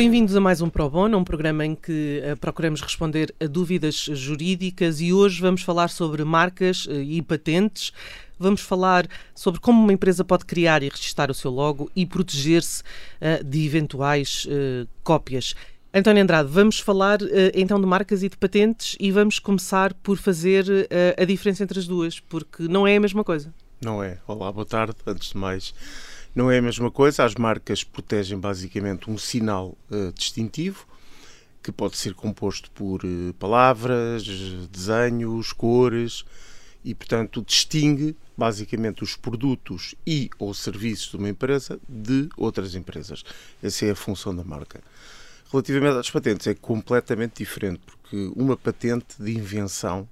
Bem-vindos a mais um Pro Bono, um programa em que uh, procuramos responder a dúvidas jurídicas e hoje vamos falar sobre marcas uh, e patentes. Vamos falar sobre como uma empresa pode criar e registrar o seu logo e proteger-se uh, de eventuais cópias. António Andrade, vamos falar então de marcas e de patentes e vamos começar por fazer a diferença entre as duas, porque não é a mesma coisa. Não é. Olá, boa tarde. Antes de mais, não é a mesma coisa. As marcas protegem basicamente um sinal uh, distintivo que pode ser composto por uh, palavras, desenhos, cores e, portanto, distingue basicamente os produtos e ou serviços de uma empresa de outras empresas. Essa é a função da marca. Relativamente às patentes, é completamente diferente, porque uma patente de invenção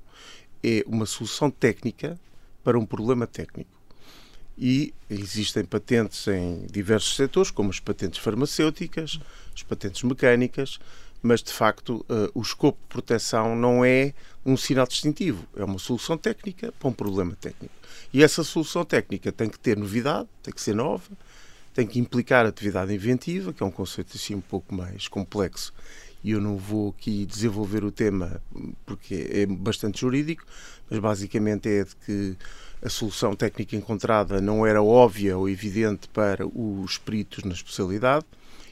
é uma solução técnica para um problema técnico e existem patentes em diversos setores, como as patentes farmacêuticas, as patentes mecânicas, mas de facto uh, o escopo de proteção não é um sinal distintivo, é uma solução técnica para um problema técnico. E essa solução técnica tem que ter novidade, tem que ser nova, tem que implicar atividade inventiva, que é um conceito assim um pouco mais complexo e eu não vou aqui desenvolver o tema porque é bastante jurídico, mas basicamente é de que a solução técnica encontrada não era óbvia ou evidente para os peritos na especialidade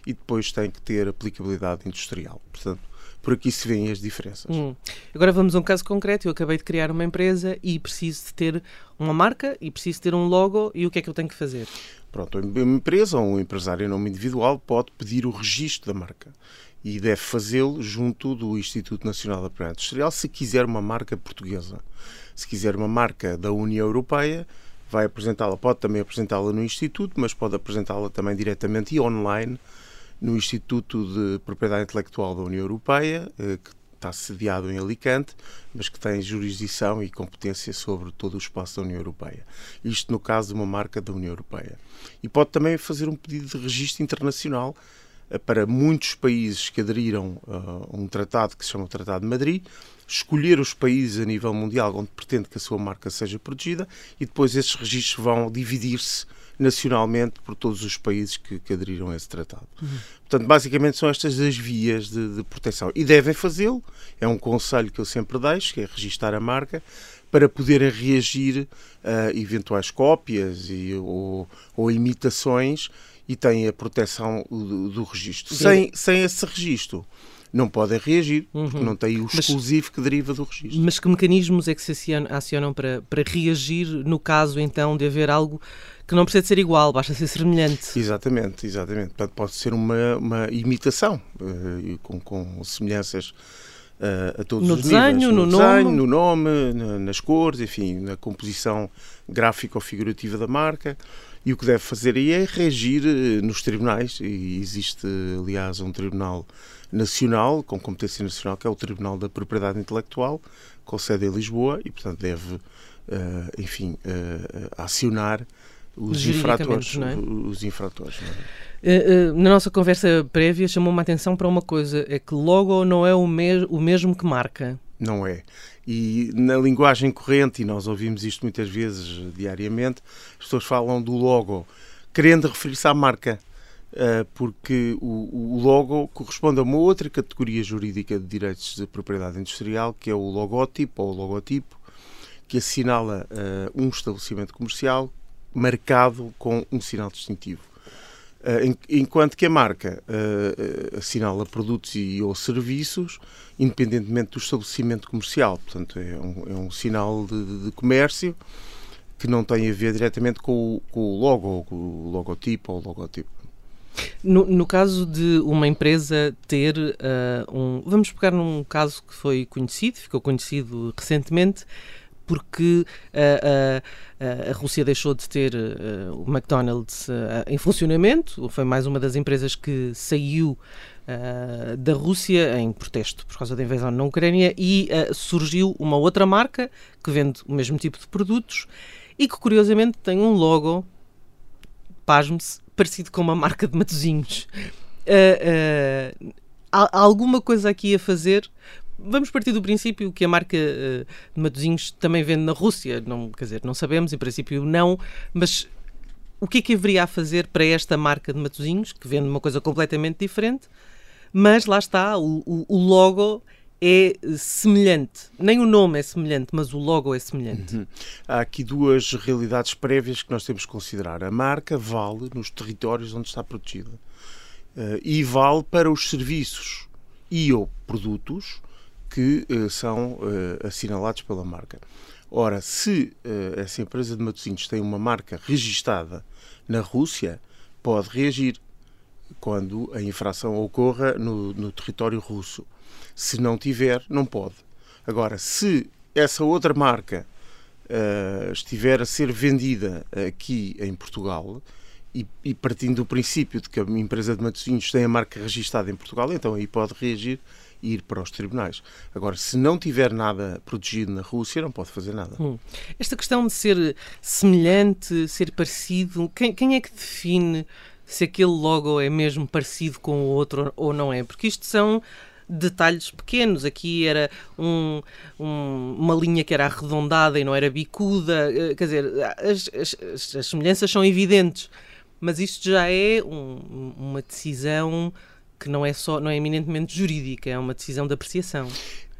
e depois tem que ter aplicabilidade industrial. Portanto, por aqui se vêem as diferenças. Hum. Agora vamos a um caso concreto. Eu acabei de criar uma empresa e preciso de ter uma marca e preciso ter um logo e o que é que eu tenho que fazer? Pronto, uma empresa ou um empresário em nome individual pode pedir o registro da marca e deve fazê-lo junto do Instituto Nacional da Propriedade Industrial se quiser uma marca portuguesa. Se quiser uma marca da União Europeia, vai apresentá-la, pode também apresentá-la no Instituto, mas pode apresentá-la também diretamente e online no Instituto de Propriedade Intelectual da União Europeia, eh, que está sediado em Alicante, mas que tem jurisdição e competência sobre todo o espaço da União Europeia. Isto no caso de uma marca da União Europeia. E pode também fazer um pedido de registro internacional para muitos países que aderiram eh, a um tratado que se chama o Tratado de Madrid, escolher os países a nível mundial onde pretende que a sua marca seja protegida e depois esses registros vão dividir-se nacionalmente por todos os países que, que aderiram a esse tratado. Uhum. Portanto, basicamente são estas as vias de, de proteção. E devem fazê-lo, é um conselho que eu sempre deixo, que é registar a marca, para poderem reagir a eventuais cópias e, ou, ou imitações e têm a proteção do, do registro. Sem, sem esse registro, não podem reagir, porque uhum. não têm o exclusivo mas, que deriva do registro. Mas que mecanismos é que se acionam para, para reagir no caso, então, de haver algo que não precisa de ser igual, basta ser semelhante? Exatamente, exatamente. Portanto, pode ser uma, uma imitação, uh, com, com semelhanças uh, a todos no os desenho, níveis. No, no desenho, nome. no nome, na, nas cores, enfim, na composição gráfica ou figurativa da marca. E o que deve fazer aí é reagir eh, nos tribunais, e existe, aliás, um tribunal nacional, com competência nacional, que é o Tribunal da Propriedade Intelectual, com sede em Lisboa, e, portanto, deve, uh, enfim, uh, acionar os infratores. É? Os infratores é? na nossa conversa prévia, chamou-me a atenção para uma coisa: é que logo não é o, me o mesmo que marca. Não é. E na linguagem corrente, e nós ouvimos isto muitas vezes diariamente, as pessoas falam do logo, querendo referir-se à marca, eh, porque o logo corresponde a uma outra categoria jurídica de direitos de propriedade industrial, que é o logótipo ou logotipo, que assinala eh, um estabelecimento comercial marcado com um sinal distintivo. Uh, enquanto que a marca uh, assinala produtos e ou serviços, independentemente do estabelecimento comercial. Portanto, é um, é um sinal de, de, comércio que não tem a ver diretamente com o, com o logo, com o logotipo ou logotipo. No, no, caso de uma empresa ter uh, um. Vamos pegar num caso que foi conhecido, ficou conhecido recentemente, porque uh, uh, a Rússia deixou de ter o McDonald's em funcionamento, foi mais uma das empresas que saiu da Rússia em protesto por causa da invasão na Ucrânia e surgiu uma outra marca que vende o mesmo tipo de produtos e que curiosamente tem um logo, pasme-se, parecido com uma marca de Matozinhos. Uh, há alguma coisa aqui a fazer? Vamos partir do princípio que a marca uh, de Matozinhos também vende na Rússia. Não, quer dizer, não sabemos, em princípio não, mas o que é que haveria a fazer para esta marca de Matozinhos, que vende uma coisa completamente diferente, mas lá está, o, o, o logo é semelhante. Nem o nome é semelhante, mas o logo é semelhante. Uhum. Há aqui duas realidades prévias que nós temos que considerar. A marca vale nos territórios onde está protegida uh, e vale para os serviços e ou produtos que uh, são uh, assinalados pela marca. Ora, se essa empresa de Matosinhos tem uma marca registada na Rússia, pode reagir quando a infração ocorra no, no território russo. Se não tiver, não pode. Agora, se essa outra marca uh, estiver a ser vendida aqui em Portugal, e, e, partindo do princípio de que a empresa de Matosinhos tem a marca registada em Portugal, então aí pode reagir ir para os tribunais. Agora, se não tiver nada protegido na Rússia, não pode fazer nada. Hum. Esta questão de ser semelhante, ser parecido, quem, quem é que define se aquele logo é mesmo parecido com o outro ou não é? Porque isto são detalhes pequenos. Aqui era um, um, uma linha que era arredondada e não era bicuda. Eh, quer dizer, as, as, as semelhanças são evidentes, mas isto já é um, uma decisão que não é só não é eminentemente jurídica, é uma decisão de apreciação.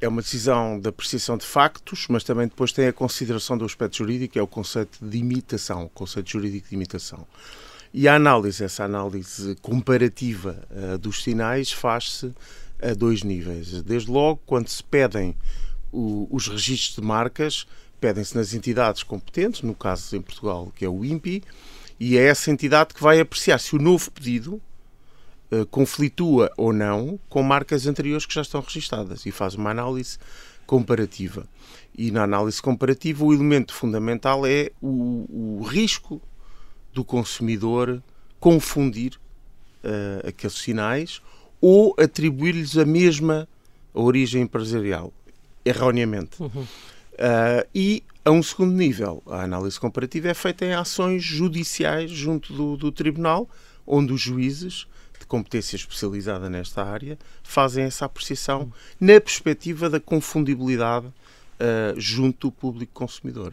É uma decisão de apreciação de factos, mas também depois tem a consideração do aspecto jurídico, é o conceito de imitação, o conceito jurídico de imitação. E a análise, essa análise comparativa uh, dos sinais, faz-se a dois níveis. Desde logo, quando se pedem o, os registros de marcas, pedem-se nas entidades competentes, no caso em Portugal, que é o INPI, e é essa entidade que vai apreciar se o novo pedido uh, conflitua ou não com marcas anteriores que já estão registadas e faz uma análise comparativa. E na análise comparativa, o elemento fundamental é o, o risco do consumidor confundir uh, aqueles sinais ou atribuir-lhes a mesma origem empresarial, erroneamente. Uhum. Uh, e a um segundo nível, a análise comparativa é feita em ações judiciais junto do, do tribunal, onde os juízes de competência especializada nesta área fazem essa apreciação na perspectiva da confundibilidade Uh, junto do público consumidor.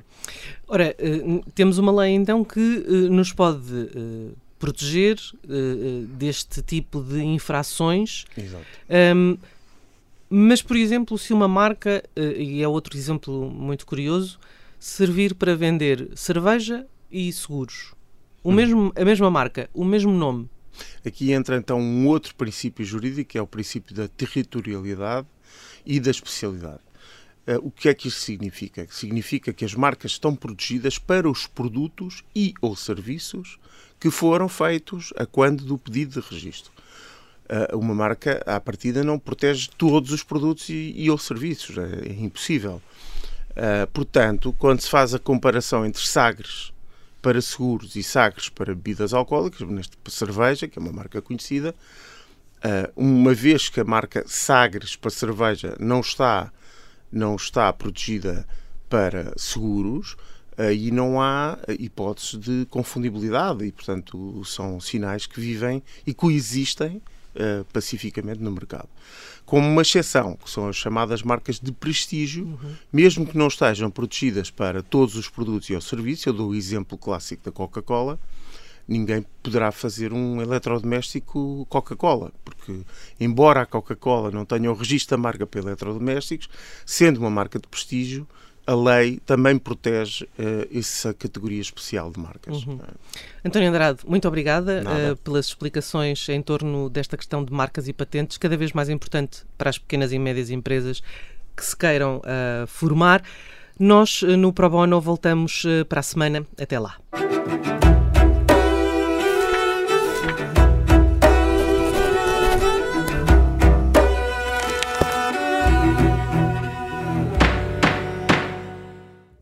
Ora, uh, temos uma lei então que uh, nos pode proteger deste tipo de infrações. Exato. Um, mas, por exemplo, se uma marca, e é outro exemplo muito curioso, servir para vender cerveja e seguros. O hum. mesmo, a mesma marca, o mesmo nome. Aqui entra então um outro princípio jurídico, que é o princípio da territorialidade e da especialidade. Uh, o que é que isto significa? Significa que as marcas estão protegidas para os produtos e ou serviços que foram feitos a quando do pedido de registro. Uh, uma marca, à partida, não protege todos os produtos e, e ou serviços. É, é impossível. Uh, portanto, quando se faz a comparação entre Sagres para seguros e Sagres para bebidas alcoólicas, neste cerveja, que é uma marca conhecida, uma vez que a marca Sagres para cerveja não está não está protegida para seguros, aí não há hipótese de confundibilidade e, portanto, são sinais que vivem e coexistem uh, pacificamente no mercado. Como uma exceção, que são as chamadas marcas de prestígio, mesmo que não estejam protegidas para todos os produtos e o serviço, eu dou o exemplo clássico da Coca-Cola, ninguém poderá fazer um eletrodoméstico Coca-Cola, porque embora a Coca-Cola não tenha o registro da marca para eletrodomésticos, sendo uma marca de prestígio, a lei também protege uh, essa categoria especial de marcas. Uhum. António Andrade, muito obrigada uh, pelas explicações em torno desta questão de marcas e patentes, cada vez mais importante para as pequenas e médias empresas que se queiram uh, formar. Nós, no Pro Bono, voltamos para a semana. Até lá.